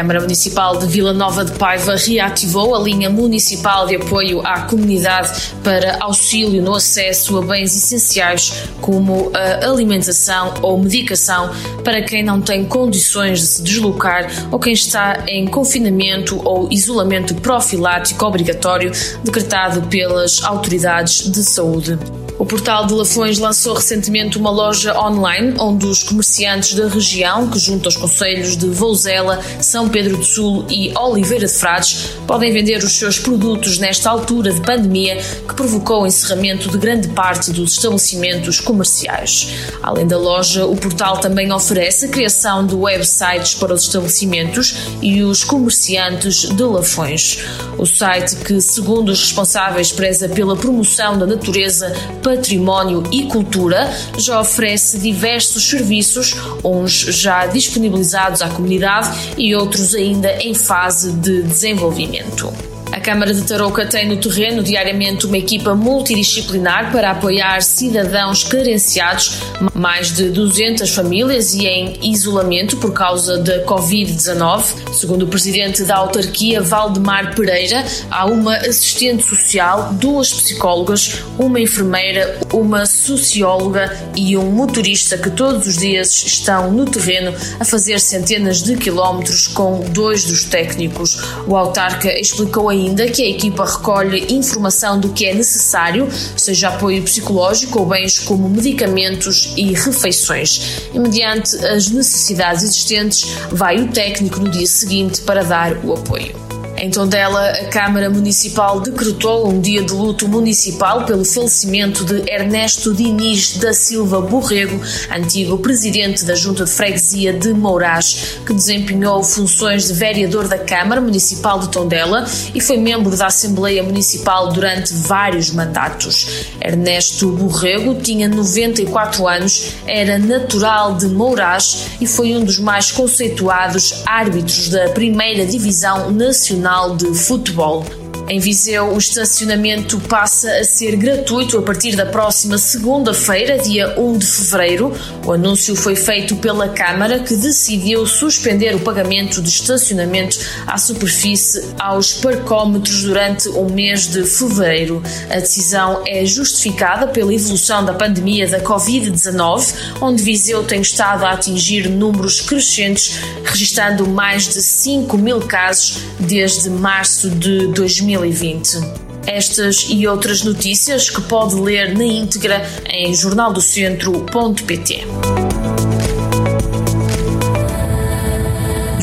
Câmara Municipal de Vila Nova de Paiva reativou a linha municipal de apoio à comunidade para auxílio no acesso a bens essenciais como a alimentação ou medicação para quem não tem condições de se deslocar ou quem está em confinamento ou isolamento profilático obrigatório decretado pelas autoridades de saúde. O portal de Lafões lançou recentemente uma loja online onde os comerciantes da região, que junto aos conselhos de Vouzela, São Pedro do Sul e Oliveira de Frades, podem vender os seus produtos nesta altura de pandemia que provocou o encerramento de grande parte dos estabelecimentos comerciais. Além da loja, o portal também oferece a criação de websites para os estabelecimentos e os comerciantes de Lafões. O site que, segundo os responsáveis, preza pela promoção da natureza património e cultura, já oferece diversos serviços, uns já disponibilizados à comunidade e outros ainda em fase de desenvolvimento. Câmara de Tarouca tem no terreno diariamente uma equipa multidisciplinar para apoiar cidadãos carenciados, mais de 200 famílias e em isolamento por causa da Covid-19. Segundo o presidente da autarquia, Valdemar Pereira, há uma assistente social, duas psicólogas, uma enfermeira, uma socióloga e um motorista que todos os dias estão no terreno a fazer centenas de quilómetros com dois dos técnicos. O autarca explicou ainda ainda que a equipa recolhe informação do que é necessário, seja apoio psicológico ou bens como medicamentos e refeições. E mediante as necessidades existentes, vai o técnico no dia seguinte para dar o apoio. Em Tondela, a Câmara Municipal decretou um dia de luto municipal pelo falecimento de Ernesto Diniz da Silva Borrego, antigo presidente da Junta de Freguesia de Mourás, que desempenhou funções de vereador da Câmara Municipal de Tondela e foi membro da Assembleia Municipal durante vários mandatos. Ernesto Borrego tinha 94 anos, era natural de Mourás e foi um dos mais conceituados árbitros da primeira divisão nacional Nacional de Futebol. Em Viseu, o estacionamento passa a ser gratuito a partir da próxima segunda-feira, dia 1 de fevereiro. O anúncio foi feito pela Câmara, que decidiu suspender o pagamento de estacionamento à superfície aos parcómetros durante o mês de fevereiro. A decisão é justificada pela evolução da pandemia da Covid-19, onde Viseu tem estado a atingir números crescentes, registando mais de 5 mil casos desde março de 2020. 2020. Estas e outras notícias que pode ler na íntegra em jornaldocentro.pt.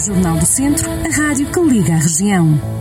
Jornal do Centro, a rádio que liga a região.